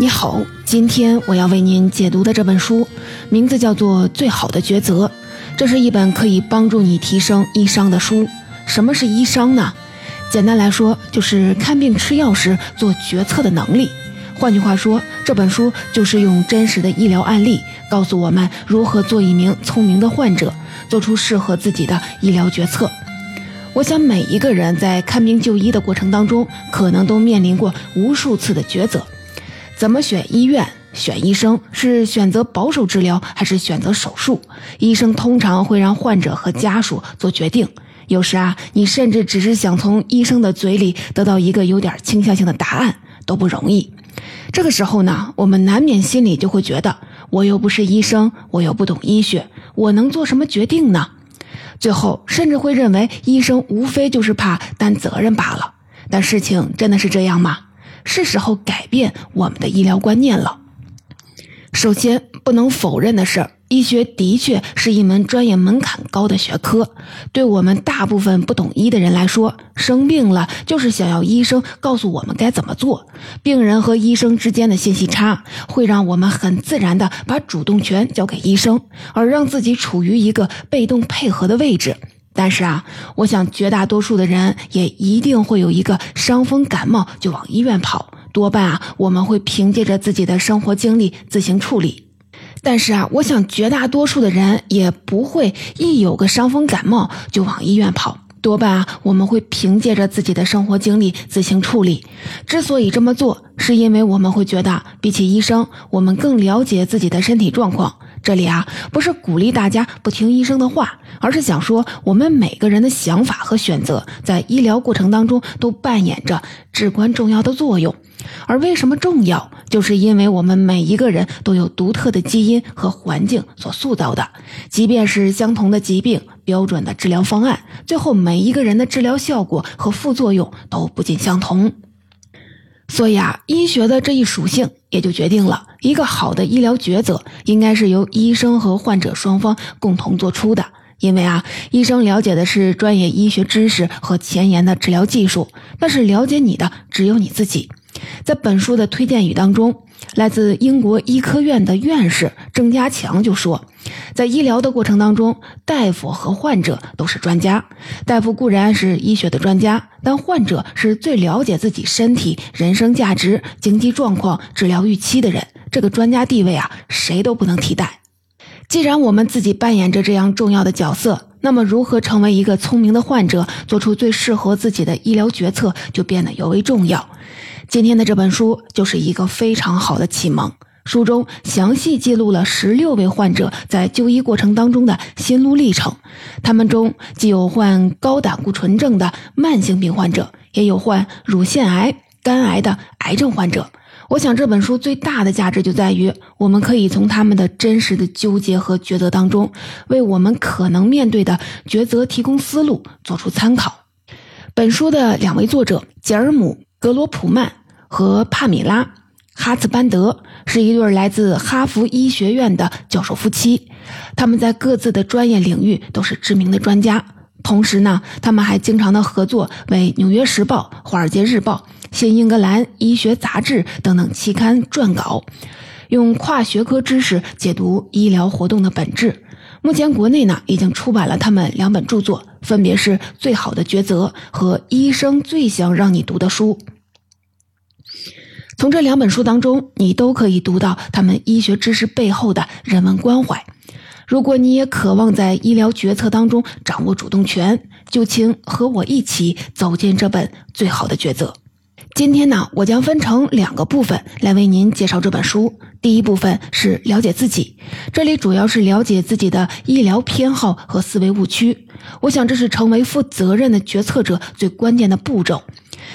你好，今天我要为您解读的这本书名字叫做《最好的抉择》，这是一本可以帮助你提升医商的书。什么是医商呢？简单来说，就是看病吃药时做决策的能力。换句话说，这本书就是用真实的医疗案例，告诉我们如何做一名聪明的患者，做出适合自己的医疗决策。我想，每一个人在看病就医的过程当中，可能都面临过无数次的抉择。怎么选医院、选医生？是选择保守治疗还是选择手术？医生通常会让患者和家属做决定。有时啊，你甚至只是想从医生的嘴里得到一个有点倾向性的答案都不容易。这个时候呢，我们难免心里就会觉得，我又不是医生，我又不懂医学，我能做什么决定呢？最后甚至会认为医生无非就是怕担责任罢了。但事情真的是这样吗？是时候改变我们的医疗观念了。首先，不能否认的是，医学的确是一门专业门槛高的学科。对我们大部分不懂医的人来说，生病了就是想要医生告诉我们该怎么做。病人和医生之间的信息差，会让我们很自然地把主动权交给医生，而让自己处于一个被动配合的位置。但是啊，我想绝大多数的人也一定会有一个伤风感冒就往医院跑，多半啊我们会凭借着自己的生活经历自行处理。但是啊，我想绝大多数的人也不会一有个伤风感冒就往医院跑，多半啊我们会凭借着自己的生活经历自行处理。之所以这么做，是因为我们会觉得比起医生，我们更了解自己的身体状况。这里啊，不是鼓励大家不听医生的话，而是想说，我们每个人的想法和选择，在医疗过程当中都扮演着至关重要的作用。而为什么重要，就是因为我们每一个人都有独特的基因和环境所塑造的。即便是相同的疾病，标准的治疗方案，最后每一个人的治疗效果和副作用都不尽相同。所以啊，医学的这一属性也就决定了一个好的医疗抉择应该是由医生和患者双方共同做出的。因为啊，医生了解的是专业医学知识和前沿的治疗技术，但是了解你的只有你自己。在本书的推荐语当中。来自英国医科院的院士郑家强就说，在医疗的过程当中，大夫和患者都是专家。大夫固然是医学的专家，但患者是最了解自己身体、人生价值、经济状况、治疗预期的人。这个专家地位啊，谁都不能替代。既然我们自己扮演着这样重要的角色，那么如何成为一个聪明的患者，做出最适合自己的医疗决策，就变得尤为重要。今天的这本书就是一个非常好的启蒙。书中详细记录了十六位患者在就医过程当中的心路历程。他们中既有患高胆固醇症的慢性病患者，也有患乳腺癌、肝癌的癌症患者。我想这本书最大的价值就在于，我们可以从他们的真实的纠结和抉择当中，为我们可能面对的抉择提供思路，做出参考。本书的两位作者吉尔姆。格罗普曼和帕米拉·哈茨班德是一对来自哈佛医学院的教授夫妻，他们在各自的专业领域都是知名的专家。同时呢，他们还经常的合作，为《纽约时报》《华尔街日报》《新英格兰医学杂志》等等期刊撰稿，用跨学科知识解读医疗活动的本质。目前国内呢已经出版了他们两本著作，分别是《最好的抉择》和《医生最想让你读的书》。从这两本书当中，你都可以读到他们医学知识背后的人文关怀。如果你也渴望在医疗决策当中掌握主动权，就请和我一起走进这本《最好的抉择》。今天呢，我将分成两个部分来为您介绍这本书。第一部分是了解自己，这里主要是了解自己的医疗偏好和思维误区。我想这是成为负责任的决策者最关键的步骤。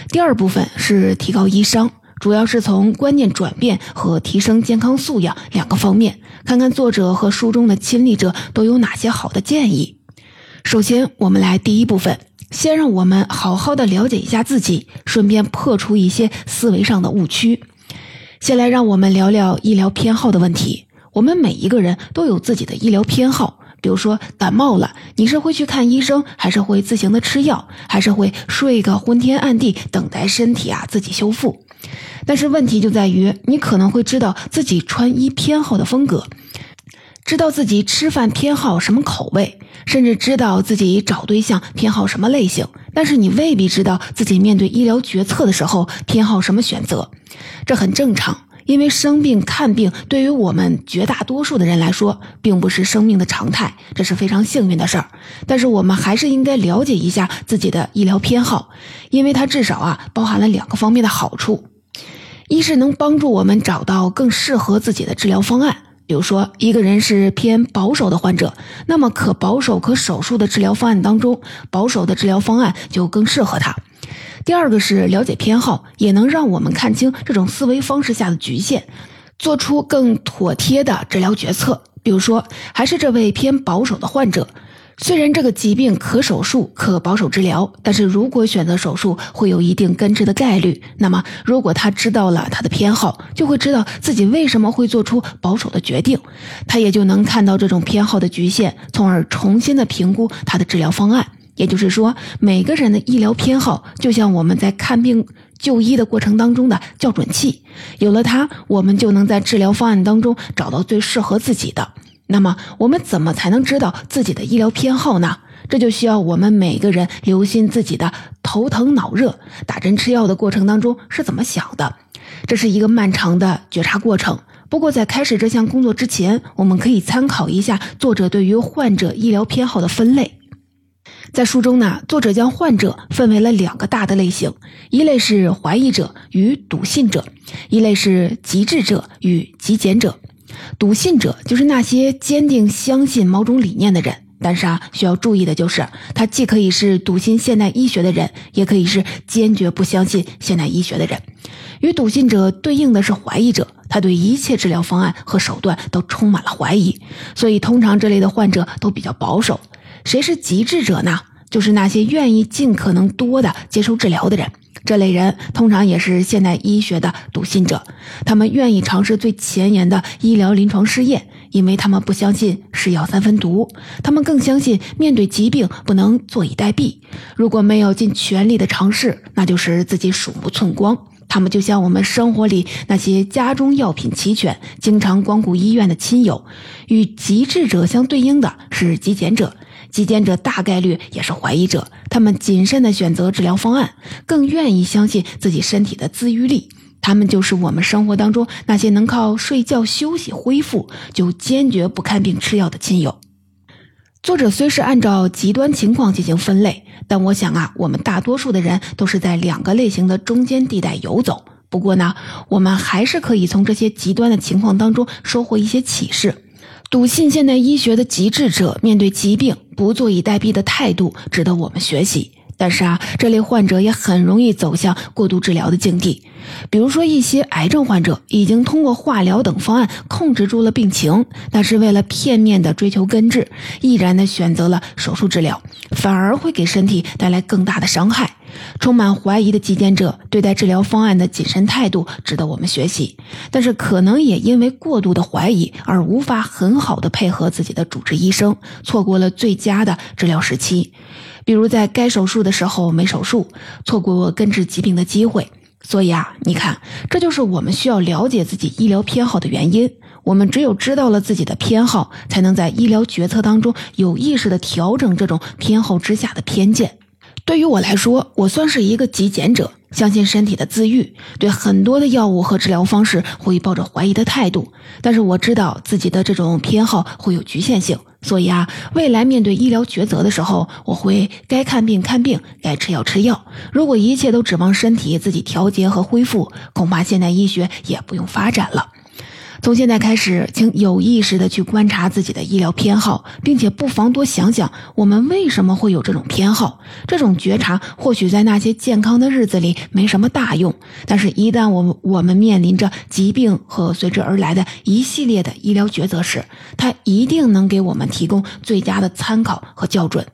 第二部分是提高医商，主要是从观念转变和提升健康素养两个方面，看看作者和书中的亲历者都有哪些好的建议。首先，我们来第一部分。先让我们好好的了解一下自己，顺便破除一些思维上的误区。先来让我们聊聊医疗偏好的问题。我们每一个人都有自己的医疗偏好，比如说感冒了，你是会去看医生，还是会自行的吃药，还是会睡个昏天暗地，等待身体啊自己修复？但是问题就在于，你可能会知道自己穿衣偏好的风格，知道自己吃饭偏好什么口味，甚至知道自己找对象偏好什么类型，但是你未必知道自己面对医疗决策的时候偏好什么选择。这很正常。因为生病看病对于我们绝大多数的人来说，并不是生命的常态，这是非常幸运的事儿。但是我们还是应该了解一下自己的医疗偏好，因为它至少啊包含了两个方面的好处：一是能帮助我们找到更适合自己的治疗方案，比如说一个人是偏保守的患者，那么可保守可手术的治疗方案当中，保守的治疗方案就更适合他。第二个是了解偏好，也能让我们看清这种思维方式下的局限，做出更妥帖的治疗决策。比如说，还是这位偏保守的患者，虽然这个疾病可手术、可保守治疗，但是如果选择手术，会有一定根治的概率。那么，如果他知道了他的偏好，就会知道自己为什么会做出保守的决定，他也就能看到这种偏好的局限，从而重新的评估他的治疗方案。也就是说，每个人的医疗偏好就像我们在看病就医的过程当中的校准器，有了它，我们就能在治疗方案当中找到最适合自己的。那么，我们怎么才能知道自己的医疗偏好呢？这就需要我们每个人留心自己的头疼脑热、打针吃药的过程当中是怎么想的。这是一个漫长的觉察过程。不过，在开始这项工作之前，我们可以参考一下作者对于患者医疗偏好的分类。在书中呢，作者将患者分为了两个大的类型，一类是怀疑者与笃信者，一类是极致者与极简者。笃信者就是那些坚定相信某种理念的人，但是啊，需要注意的就是，他既可以是笃信现代医学的人，也可以是坚决不相信现代医学的人。与笃信者对应的是怀疑者，他对一切治疗方案和手段都充满了怀疑，所以通常这类的患者都比较保守。谁是极致者呢？就是那些愿意尽可能多的接受治疗的人。这类人通常也是现代医学的笃信者，他们愿意尝试最前沿的医疗临床试验，因为他们不相信是药三分毒，他们更相信面对疾病不能坐以待毙。如果没有尽全力的尝试，那就是自己鼠目寸光。他们就像我们生活里那些家中药品齐全、经常光顾医院的亲友。与极致者相对应的是极简者。极简者大概率也是怀疑者，他们谨慎地选择治疗方案，更愿意相信自己身体的自愈力。他们就是我们生活当中那些能靠睡觉休息恢复，就坚决不看病吃药的亲友。作者虽是按照极端情况进行分类，但我想啊，我们大多数的人都是在两个类型的中间地带游走。不过呢，我们还是可以从这些极端的情况当中收获一些启示。笃信现代医学的极致者，面对疾病不坐以待毙的态度，值得我们学习。但是啊，这类患者也很容易走向过度治疗的境地。比如说，一些癌症患者已经通过化疗等方案控制住了病情，但是为了片面的追求根治，毅然的选择了手术治疗，反而会给身体带来更大的伤害。充满怀疑的极简者对待治疗方案的谨慎态度值得我们学习，但是可能也因为过度的怀疑而无法很好的配合自己的主治医生，错过了最佳的治疗时期。比如在该手术的时候没手术，错过根治疾病的机会。所以啊，你看，这就是我们需要了解自己医疗偏好的原因。我们只有知道了自己的偏好，才能在医疗决策当中有意识的调整这种偏好之下的偏见。对于我来说，我算是一个极简者。相信身体的自愈，对很多的药物和治疗方式会抱着怀疑的态度。但是我知道自己的这种偏好会有局限性，所以啊，未来面对医疗抉择的时候，我会该看病看病，该吃药吃药。如果一切都指望身体自己调节和恢复，恐怕现代医学也不用发展了。从现在开始，请有意识的去观察自己的医疗偏好，并且不妨多想想我们为什么会有这种偏好。这种觉察或许在那些健康的日子里没什么大用，但是，一旦我们我们面临着疾病和随之而来的一系列的医疗抉择时，它一定能给我们提供最佳的参考和校准。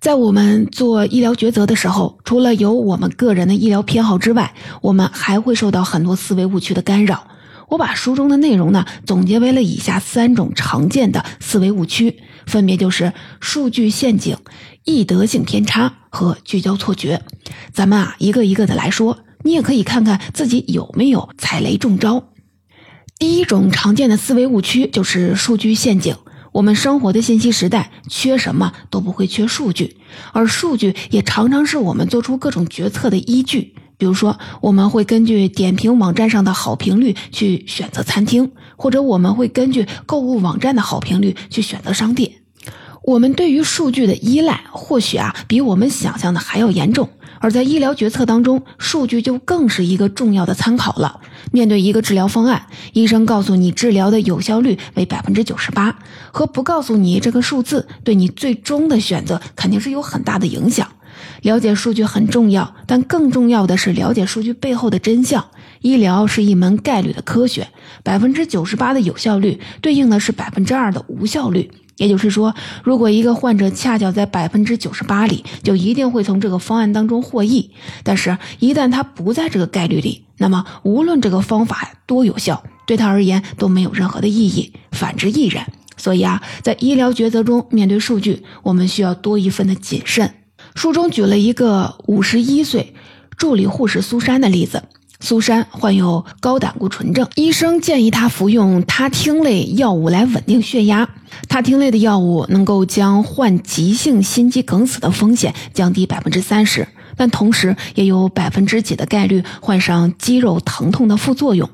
在我们做医疗抉择的时候，除了有我们个人的医疗偏好之外，我们还会受到很多思维误区的干扰。我把书中的内容呢总结为了以下三种常见的思维误区，分别就是数据陷阱、易得性偏差和聚焦错觉。咱们啊一个一个的来说，你也可以看看自己有没有踩雷中招。第一种常见的思维误区就是数据陷阱。我们生活的信息时代，缺什么都不会缺数据，而数据也常常是我们做出各种决策的依据。比如说，我们会根据点评网站上的好评率去选择餐厅，或者我们会根据购物网站的好评率去选择商店。我们对于数据的依赖，或许啊比我们想象的还要严重。而在医疗决策当中，数据就更是一个重要的参考了。面对一个治疗方案，医生告诉你治疗的有效率为百分之九十八，和不告诉你这个数字，对你最终的选择肯定是有很大的影响。了解数据很重要，但更重要的是了解数据背后的真相。医疗是一门概率的科学，百分之九十八的有效率对应的是百分之二的无效率。也就是说，如果一个患者恰巧在百分之九十八里，就一定会从这个方案当中获益。但是，一旦他不在这个概率里，那么无论这个方法多有效，对他而言都没有任何的意义。反之亦然。所以啊，在医疗抉择中，面对数据，我们需要多一份的谨慎。书中举了一个五十一岁助理护士苏珊的例子。苏珊患有高胆固醇症，医生建议她服用他汀类药物来稳定血压。他汀类的药物能够将患急性心肌梗死的风险降低百分之三十，但同时也有百分之几的概率患上肌肉疼痛的副作用。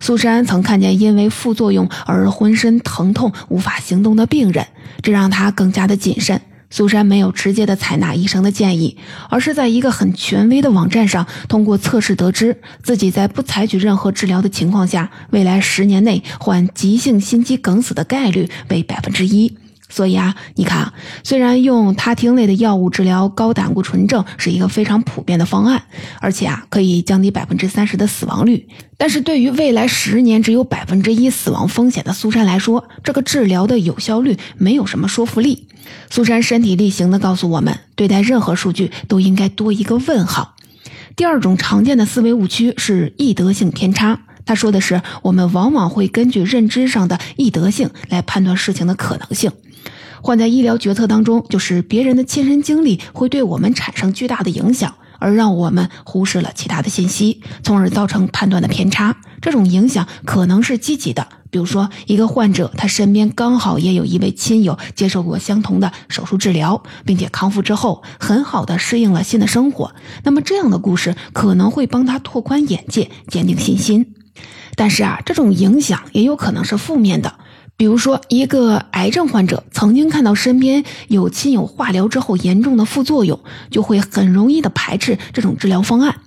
苏珊曾看见因为副作用而浑身疼痛无法行动的病人，这让她更加的谨慎。苏珊没有直接的采纳医生的建议，而是在一个很权威的网站上通过测试得知，自己在不采取任何治疗的情况下，未来十年内患急性心肌梗死的概率为百分之一。所以啊，你看啊，虽然用他汀类的药物治疗高胆固醇症是一个非常普遍的方案，而且啊可以降低百分之三十的死亡率，但是对于未来十年只有百分之一死亡风险的苏珊来说，这个治疗的有效率没有什么说服力。苏珊身体力行地告诉我们，对待任何数据都应该多一个问号。第二种常见的思维误区是易得性偏差。他说的是，我们往往会根据认知上的易得性来判断事情的可能性。患在医疗决策当中，就是别人的亲身经历会对我们产生巨大的影响，而让我们忽视了其他的信息，从而造成判断的偏差。这种影响可能是积极的，比如说一个患者他身边刚好也有一位亲友接受过相同的手术治疗，并且康复之后很好的适应了新的生活，那么这样的故事可能会帮他拓宽眼界，坚定信心。但是啊，这种影响也有可能是负面的。比如说，一个癌症患者曾经看到身边有亲友化疗之后严重的副作用，就会很容易的排斥这种治疗方案。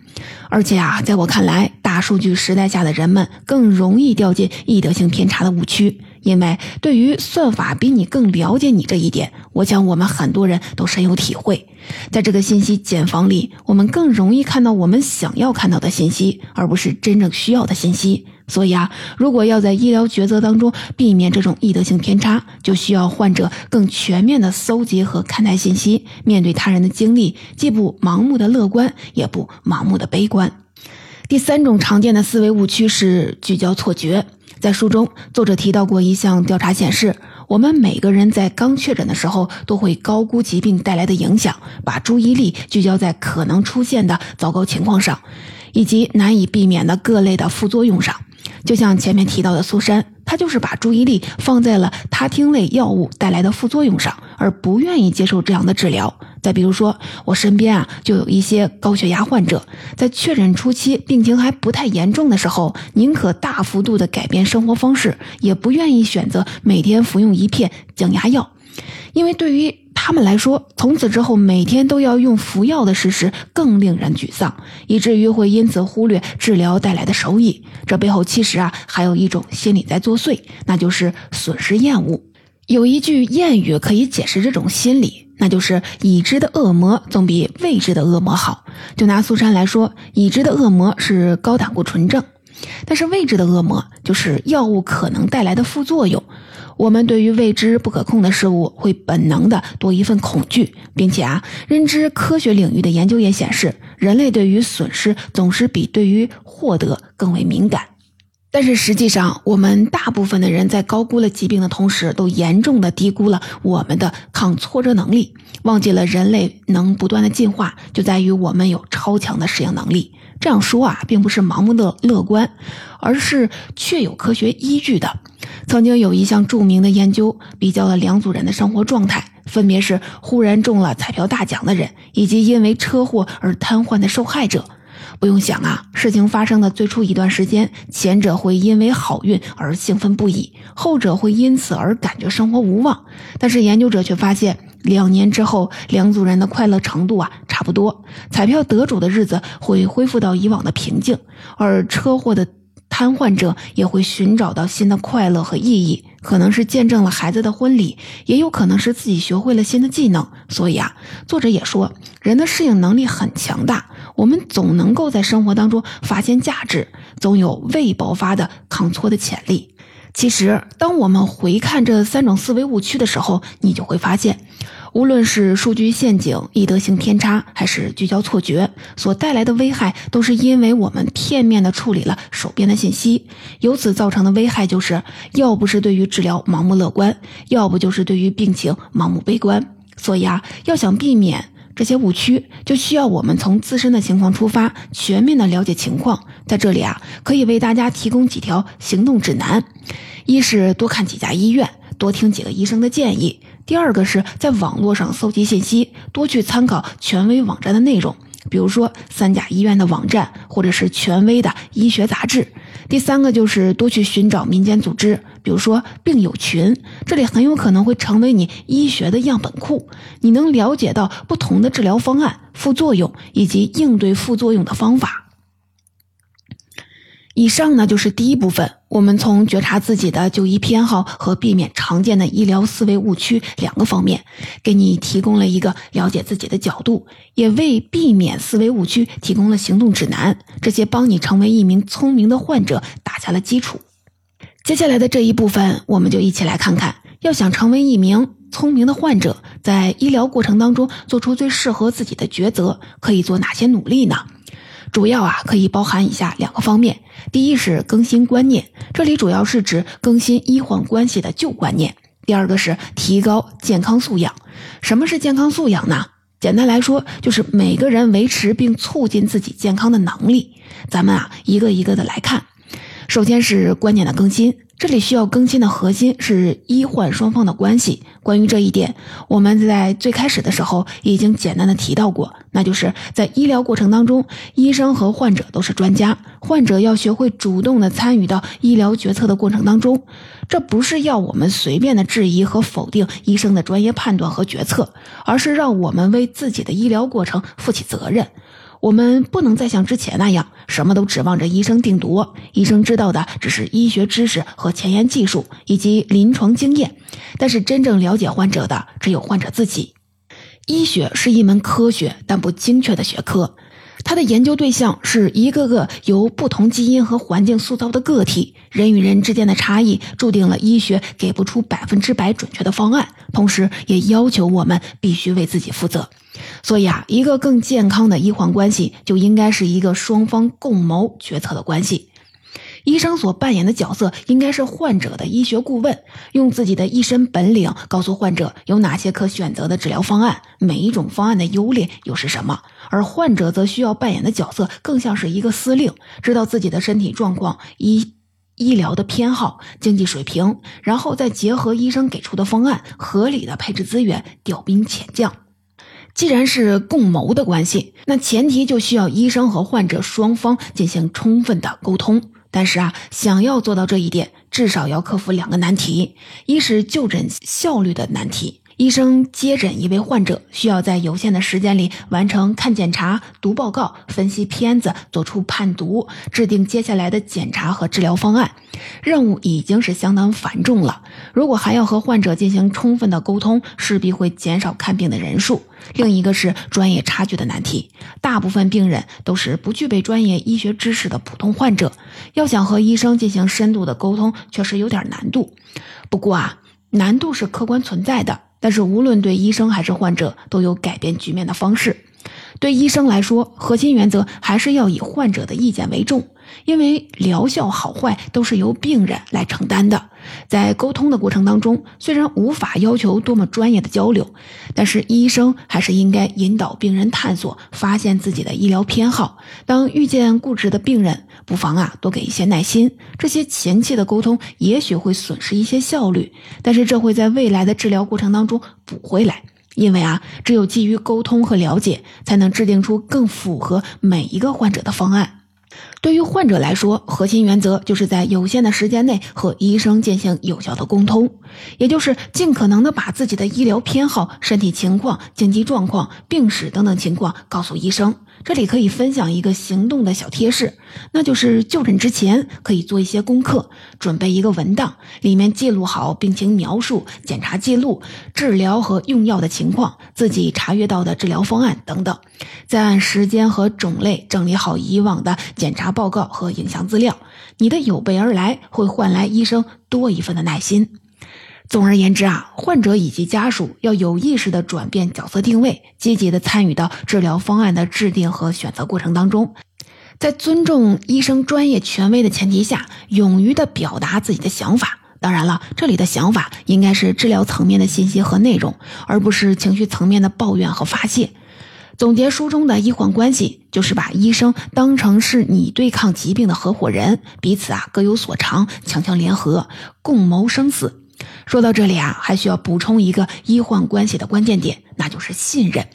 而且啊，在我看来，大数据时代下的人们更容易掉进易得性偏差的误区，因为对于算法比你更了解你这一点，我想我们很多人都深有体会。在这个信息茧房里，我们更容易看到我们想要看到的信息，而不是真正需要的信息。所以啊，如果要在医疗抉择当中避免这种易得性偏差，就需要患者更全面的搜集和看待信息，面对他人的经历，既不盲目的乐观，也不盲目的悲观。第三种常见的思维误区是聚焦错觉。在书中，作者提到过一项调查显示，我们每个人在刚确诊的时候，都会高估疾病带来的影响，把注意力聚焦在可能出现的糟糕情况上，以及难以避免的各类的副作用上。就像前面提到的苏珊，她就是把注意力放在了他汀类药物带来的副作用上，而不愿意接受这样的治疗。再比如说，我身边啊就有一些高血压患者，在确诊初期病情还不太严重的时候，宁可大幅度的改变生活方式，也不愿意选择每天服用一片降压药，因为对于他们来说，从此之后每天都要用服药的事实更令人沮丧，以至于会因此忽略治疗带来的收益。这背后其实啊，还有一种心理在作祟，那就是损失厌恶。有一句谚语可以解释这种心理，那就是已知的恶魔总比未知的恶魔好。就拿苏珊来说，已知的恶魔是高胆固醇症，但是未知的恶魔就是药物可能带来的副作用。我们对于未知不可控的事物会本能的多一份恐惧，并且啊，认知科学领域的研究也显示，人类对于损失总是比对于获得更为敏感。但是实际上，我们大部分的人在高估了疾病的同时，都严重的低估了我们的抗挫折能力，忘记了人类能不断的进化，就在于我们有超强的适应能力。这样说啊，并不是盲目的乐观，而是确有科学依据的。曾经有一项著名的研究，比较了两组人的生活状态，分别是忽然中了彩票大奖的人，以及因为车祸而瘫痪的受害者。不用想啊，事情发生的最初一段时间，前者会因为好运而兴奋不已，后者会因此而感觉生活无望。但是研究者却发现，两年之后，两组人的快乐程度啊差不多，彩票得主的日子会恢复到以往的平静，而车祸的瘫痪者也会寻找到新的快乐和意义。可能是见证了孩子的婚礼，也有可能是自己学会了新的技能。所以啊，作者也说，人的适应能力很强大，我们总能够在生活当中发现价值，总有未爆发的抗挫的潜力。其实，当我们回看这三种思维误区的时候，你就会发现。无论是数据陷阱、易得性偏差，还是聚焦错觉，所带来的危害，都是因为我们片面的处理了手边的信息，由此造成的危害就是：要不是对于治疗盲目乐观，要不就是对于病情盲目悲观。所以啊，要想避免这些误区，就需要我们从自身的情况出发，全面的了解情况。在这里啊，可以为大家提供几条行动指南：一是多看几家医院，多听几个医生的建议。第二个是在网络上搜集信息，多去参考权威网站的内容，比如说三甲医院的网站，或者是权威的医学杂志。第三个就是多去寻找民间组织，比如说病友群，这里很有可能会成为你医学的样本库，你能了解到不同的治疗方案、副作用以及应对副作用的方法。以上呢就是第一部分，我们从觉察自己的就医偏好和避免常见的医疗思维误区两个方面，给你提供了一个了解自己的角度，也为避免思维误区提供了行动指南，这些帮你成为一名聪明的患者打下了基础。接下来的这一部分，我们就一起来看看，要想成为一名聪明的患者，在医疗过程当中做出最适合自己的抉择，可以做哪些努力呢？主要啊，可以包含以下两个方面。第一是更新观念，这里主要是指更新医患关系的旧观念。第二个是提高健康素养。什么是健康素养呢？简单来说，就是每个人维持并促进自己健康的能力。咱们啊，一个一个的来看。首先是观念的更新。这里需要更新的核心是医患双方的关系。关于这一点，我们在最开始的时候已经简单的提到过，那就是在医疗过程当中，医生和患者都是专家，患者要学会主动的参与到医疗决策的过程当中。这不是要我们随便的质疑和否定医生的专业判断和决策，而是让我们为自己的医疗过程负起责任。我们不能再像之前那样，什么都指望着医生定夺。医生知道的只是医学知识和前沿技术以及临床经验，但是真正了解患者的只有患者自己。医学是一门科学但不精确的学科，他的研究对象是一个个由不同基因和环境塑造的个体。人与人之间的差异，注定了医学给不出百分之百准确的方案，同时也要求我们必须为自己负责。所以啊，一个更健康的医患关系就应该是一个双方共谋决策的关系。医生所扮演的角色应该是患者的医学顾问，用自己的一身本领告诉患者有哪些可选择的治疗方案，每一种方案的优劣又是什么。而患者则需要扮演的角色更像是一个司令，知道自己的身体状况、医医疗的偏好、经济水平，然后再结合医生给出的方案，合理的配置资源，调兵遣将。既然是共谋的关系，那前提就需要医生和患者双方进行充分的沟通。但是啊，想要做到这一点，至少要克服两个难题：一是就诊效率的难题。医生接诊一位患者，需要在有限的时间里完成看检查、读报告、分析片子、做出判读、制定接下来的检查和治疗方案，任务已经是相当繁重了。如果还要和患者进行充分的沟通，势必会减少看病的人数。另一个是专业差距的难题，大部分病人都是不具备专业医学知识的普通患者，要想和医生进行深度的沟通，确实有点难度。不过啊，难度是客观存在的。但是，无论对医生还是患者，都有改变局面的方式。对医生来说，核心原则还是要以患者的意见为重。因为疗效好坏都是由病人来承担的，在沟通的过程当中，虽然无法要求多么专业的交流，但是医生还是应该引导病人探索、发现自己的医疗偏好。当遇见固执的病人，不妨啊多给一些耐心。这些前期的沟通也许会损失一些效率，但是这会在未来的治疗过程当中补回来。因为啊，只有基于沟通和了解，才能制定出更符合每一个患者的方案。对于患者来说，核心原则就是在有限的时间内和医生进行有效的沟通，也就是尽可能的把自己的医疗偏好、身体情况、经济状况、病史等等情况告诉医生。这里可以分享一个行动的小贴士，那就是就诊之前可以做一些功课，准备一个文档，里面记录好病情描述、检查记录、治疗和用药的情况、自己查阅到的治疗方案等等，再按时间和种类整理好以往的检查报告和影像资料。你的有备而来会换来医生多一份的耐心。总而言之啊，患者以及家属要有意识地转变角色定位，积极地参与到治疗方案的制定和选择过程当中，在尊重医生专业权威的前提下，勇于地表达自己的想法。当然了，这里的想法应该是治疗层面的信息和内容，而不是情绪层面的抱怨和发泄。总结书中的医患关系，就是把医生当成是你对抗疾病的合伙人，彼此啊各有所长，强强联合，共谋生死。说到这里啊，还需要补充一个医患关系的关键点，那就是信任。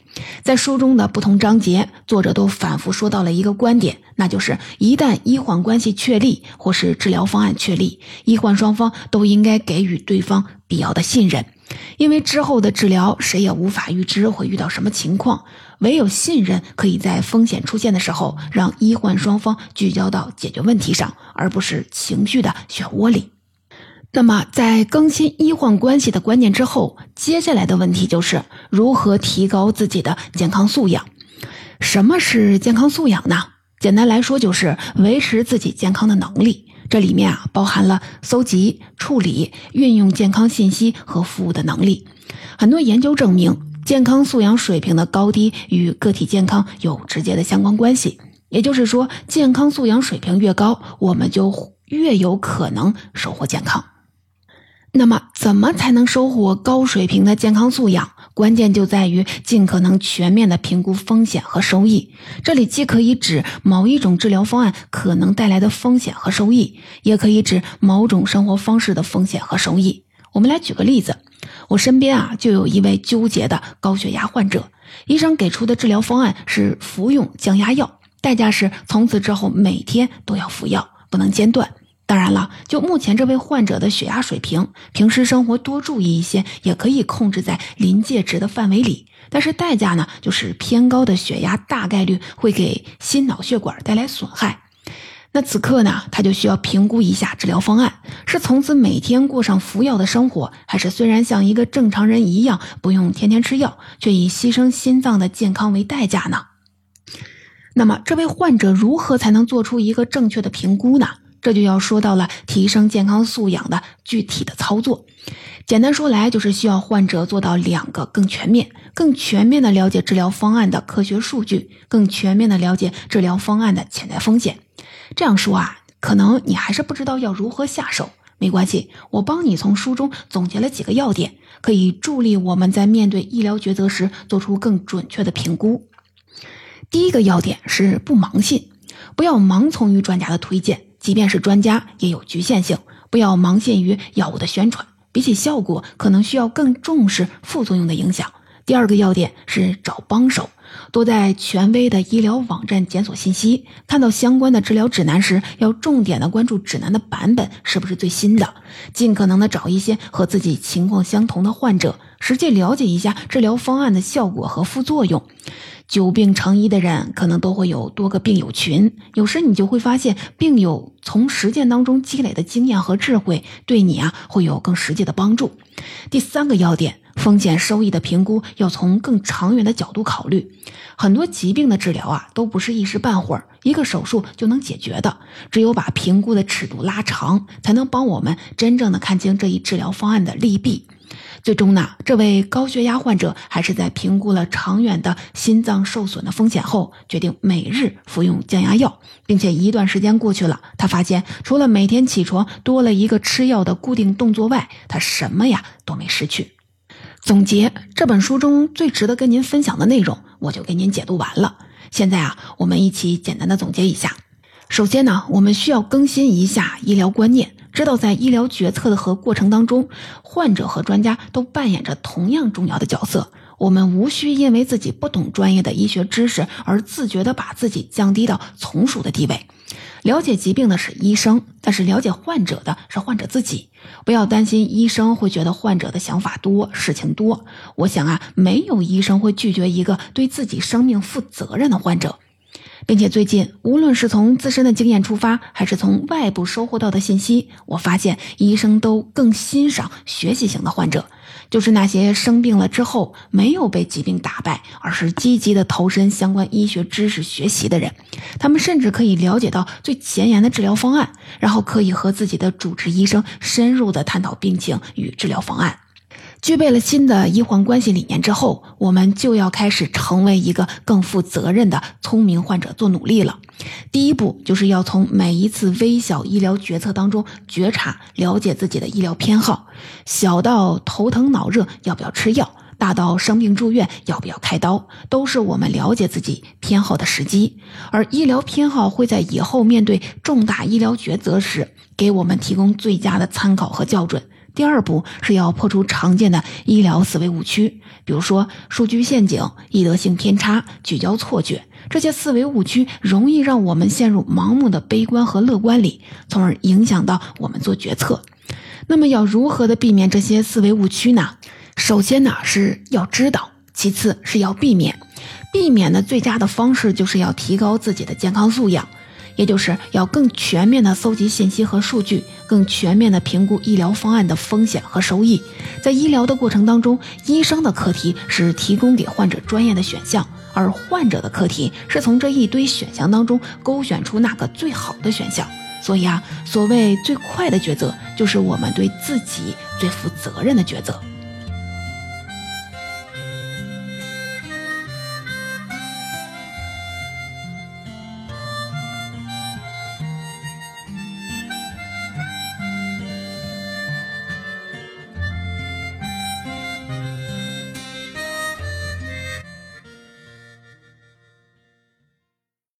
在书中的不同章节，作者都反复说到了一个观点，那就是一旦医患关系确立，或是治疗方案确立，医患双方都应该给予对方必要的信任。因为之后的治疗，谁也无法预知会遇到什么情况，唯有信任可以在风险出现的时候，让医患双方聚焦到解决问题上，而不是情绪的漩涡里。那么，在更新医患关系的观念之后，接下来的问题就是如何提高自己的健康素养。什么是健康素养呢？简单来说，就是维持自己健康的能力。这里面啊，包含了搜集、处理、运用健康信息和服务的能力。很多研究证明，健康素养水平的高低与个体健康有直接的相关关系。也就是说，健康素养水平越高，我们就越有可能收获健康。那么，怎么才能收获高水平的健康素养？关键就在于尽可能全面的评估风险和收益。这里既可以指某一种治疗方案可能带来的风险和收益，也可以指某种生活方式的风险和收益。我们来举个例子，我身边啊就有一位纠结的高血压患者，医生给出的治疗方案是服用降压药，代价是从此之后每天都要服药，不能间断。当然了，就目前这位患者的血压水平，平时生活多注意一些，也可以控制在临界值的范围里。但是代价呢，就是偏高的血压大概率会给心脑血管带来损害。那此刻呢，他就需要评估一下治疗方案：是从此每天过上服药的生活，还是虽然像一个正常人一样不用天天吃药，却以牺牲心脏的健康为代价呢？那么，这位患者如何才能做出一个正确的评估呢？这就要说到了提升健康素养的具体的操作。简单说来，就是需要患者做到两个：更全面、更全面的了解治疗方案的科学数据，更全面的了解治疗方案的潜在风险。这样说啊，可能你还是不知道要如何下手。没关系，我帮你从书中总结了几个要点，可以助力我们在面对医疗抉择时做出更准确的评估。第一个要点是不盲信，不要盲从于专家的推荐。即便是专家，也有局限性，不要盲信于药物的宣传，比起效果，可能需要更重视副作用的影响。第二个要点是找帮手，多在权威的医疗网站检索信息，看到相关的治疗指南时，要重点的关注指南的版本是不是最新的，尽可能的找一些和自己情况相同的患者，实际了解一下治疗方案的效果和副作用。久病成医的人可能都会有多个病友群，有时你就会发现，病友从实践当中积累的经验和智慧，对你啊会有更实际的帮助。第三个要点，风险收益的评估要从更长远的角度考虑。很多疾病的治疗啊，都不是一时半会儿一个手术就能解决的，只有把评估的尺度拉长，才能帮我们真正的看清这一治疗方案的利弊。最终呢，这位高血压患者还是在评估了长远的心脏受损的风险后，决定每日服用降压药，并且一段时间过去了，他发现除了每天起床多了一个吃药的固定动作外，他什么呀都没失去。总结这本书中最值得跟您分享的内容，我就给您解读完了。现在啊，我们一起简单的总结一下。首先呢，我们需要更新一下医疗观念。知道在医疗决策的和过程当中，患者和专家都扮演着同样重要的角色。我们无需因为自己不懂专业的医学知识而自觉地把自己降低到从属的地位。了解疾病的是医生，但是了解患者的是患者自己。不要担心医生会觉得患者的想法多、事情多。我想啊，没有医生会拒绝一个对自己生命负责任的患者。并且最近，无论是从自身的经验出发，还是从外部收获到的信息，我发现医生都更欣赏学习型的患者，就是那些生病了之后没有被疾病打败，而是积极的投身相关医学知识学习的人。他们甚至可以了解到最前沿的治疗方案，然后可以和自己的主治医生深入的探讨病情与治疗方案。具备了新的医患关系理念之后，我们就要开始成为一个更负责任的聪明患者做努力了。第一步就是要从每一次微小医疗决策当中觉察、了解自己的医疗偏好，小到头疼脑热要不要吃药，大到生病住院要不要开刀，都是我们了解自己偏好的时机。而医疗偏好会在以后面对重大医疗抉择时，给我们提供最佳的参考和校准。第二步是要破除常见的医疗思维误区，比如说数据陷阱、易得性偏差、聚焦错觉，这些思维误区容易让我们陷入盲目的悲观和乐观里，从而影响到我们做决策。那么要如何的避免这些思维误区呢？首先呢是要知道，其次是要避免。避免的最佳的方式就是要提高自己的健康素养。也就是要更全面的搜集信息和数据，更全面的评估医疗方案的风险和收益。在医疗的过程当中，医生的课题是提供给患者专业的选项，而患者的课题是从这一堆选项当中勾选出那个最好的选项。所以啊，所谓最快的抉择，就是我们对自己最负责任的抉择。